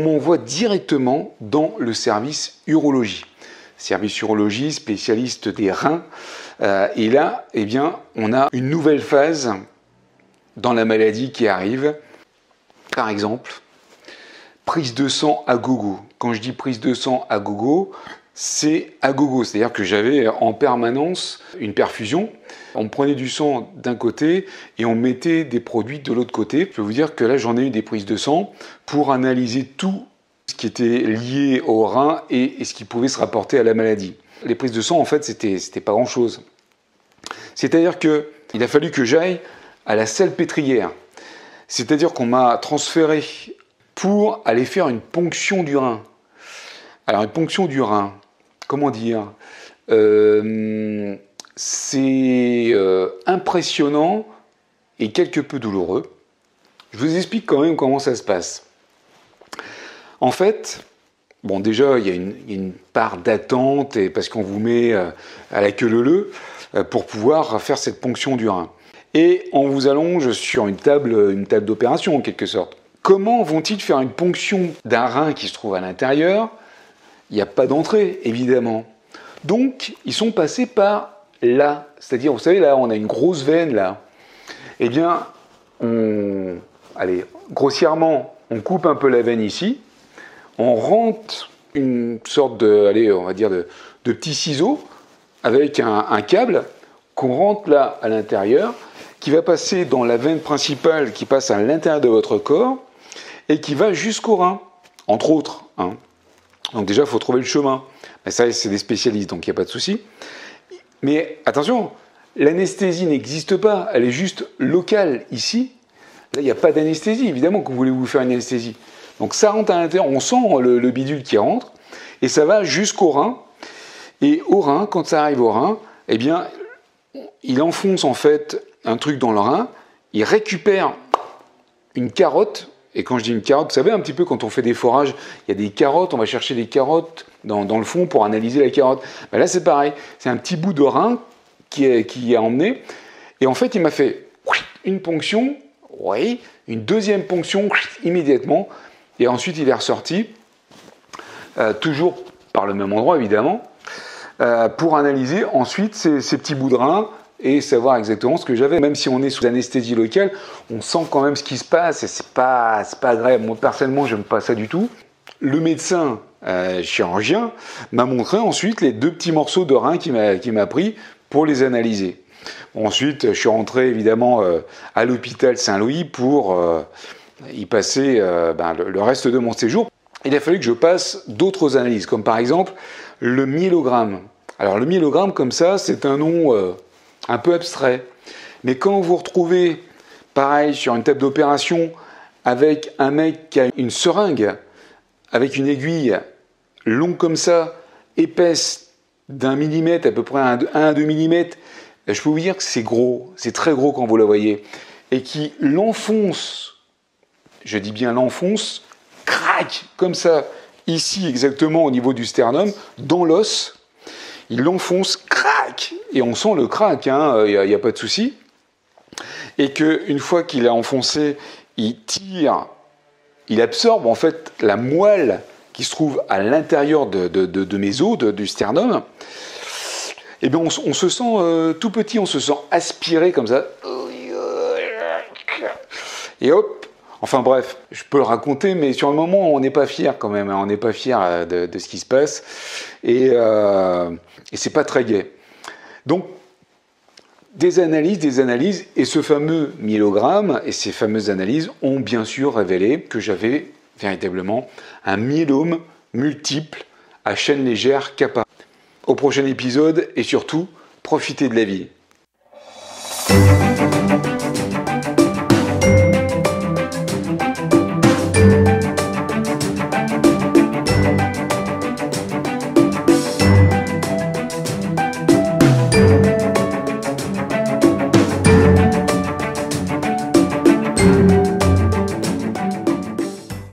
m'envoie directement dans le service urologie. Service urologie, spécialiste des reins. Euh, et là, eh bien, on a une nouvelle phase dans la maladie qui arrive. Par exemple, prise de sang à gogo. Quand je dis prise de sang à gogo, c'est à gogo, c'est-à-dire que j'avais en permanence une perfusion. On prenait du sang d'un côté et on mettait des produits de l'autre côté. Je peux vous dire que là, j'en ai eu des prises de sang pour analyser tout ce qui était lié au rein et, ce qui pouvait se rapporter à la maladie. Les prises de sang, en fait, c'était, pas grand-chose. C'est-à-dire qu'il a fallu que j'aille à la salpêtrière. C'est-à-dire qu'on m'a transféré pour aller faire une ponction du rein. Alors, une ponction du rein, comment dire? Euh, C'est impressionnant et quelque peu douloureux. Je vous explique quand même comment ça se passe. En fait, bon, déjà, il y a une, part d'attente parce qu'on vous met euh, à la queue leu pour pouvoir faire cette ponction du rein. Et on vous allonge sur une table, une table d'opération en quelque sorte. Comment vont-ils faire une ponction d'un rein qui se trouve à l'intérieur? Il n'y a pas d'entrée, évidemment. Donc, ils sont passés par là. C'est-à-dire, vous savez, là, on a une grosse veine, là. Eh bien, on... Allez, grossièrement, on coupe un peu la veine ici. On rentre une sorte de, allez, on va dire, de, de petits ciseaux avec un, un câble qu'on rentre là à l'intérieur, qui va passer dans la veine principale qui passe à l'intérieur de votre corps et qui va jusqu'au rein, entre autres. Hein. Donc déjà, il faut trouver le chemin. Mais ça, c'est des spécialistes, donc il n'y a pas de souci. Mais attention, l'anesthésie n'existe pas, elle est juste locale ici. Là, il n'y a pas d'anesthésie, évidemment que vous voulez vous faire une anesthésie. Donc ça rentre à l'intérieur, on sent le, bidule qui rentre, et ça va jusqu'au rein. Et au rein, quand ça arrive au rein, eh bien, il enfonce en fait un truc dans le rein, il récupère une carotte et quand je dis une carotte, vous savez un petit peu quand on fait des forages, il y a des carottes, on va chercher des carottes dans, le fond pour analyser la carotte. Ben là c'est pareil, c'est un petit bout de rein qui, est, emmené. Et en fait il m'a fait une ponction, oui, une deuxième ponction immédiatement. Et ensuite il est ressorti, euh, toujours par le même endroit évidemment, euh, pour analyser ensuite ces petits bouts de rein et savoir exactement ce que j'avais. Même si on est sous anesthésie locale, on sent quand même ce qui se passe et c'est pas, pas agréable. Moi, personnellement, j'aime pas ça du tout. Le médecin euh, chirurgien m'a montré ensuite les deux petits morceaux de rein qu'il m'a pris pour les analyser. ensuite, je suis rentré évidemment euh, à l'hôpital Saint-Louis pour euh, y passer ben, le, reste de mon séjour. Il a fallu que je passe d'autres analyses, comme par exemple le myélogramme. Alors le myélogramme, comme ça, c'est un nom un peu abstrait. Mais quand vous retrouvez, pareil, sur une table d'opération, avec un mec qui a une seringue, avec une aiguille longue comme ça, épaisse d'un millimètre, à peu près 1 à 2 millimètres, je peux vous dire que c'est gros, c'est très gros quand vous la voyez, et qui l'enfonce, je dis bien l'enfonce, crac, comme ça, ici exactement au niveau du sternum, dans l'os, il l'enfonce, crac, et on sent le crack, il n'y a, pas de souci. Et qu'une fois qu'il a enfoncé, il tire, il absorbe en fait la moelle qui se trouve à l'intérieur de, mes os, du sternum. Et eh bien on, se sent euh, tout petit, on se sent aspiré comme ça. Et hop, Enfin bref, je peux le raconter, mais sur le moment, on n'est pas fier quand même. Hein. on n'est pas fier euh, de, ce qui se passe. Et, euh, et c'est pas très gai. Donc, des analyses, des analyses, et ce fameux myélogramme et ces fameuses analyses ont bien sûr révélé que j'avais véritablement un myélome multiple à chaîne légère kappa. Au prochain épisode, et surtout, profitez de la vie.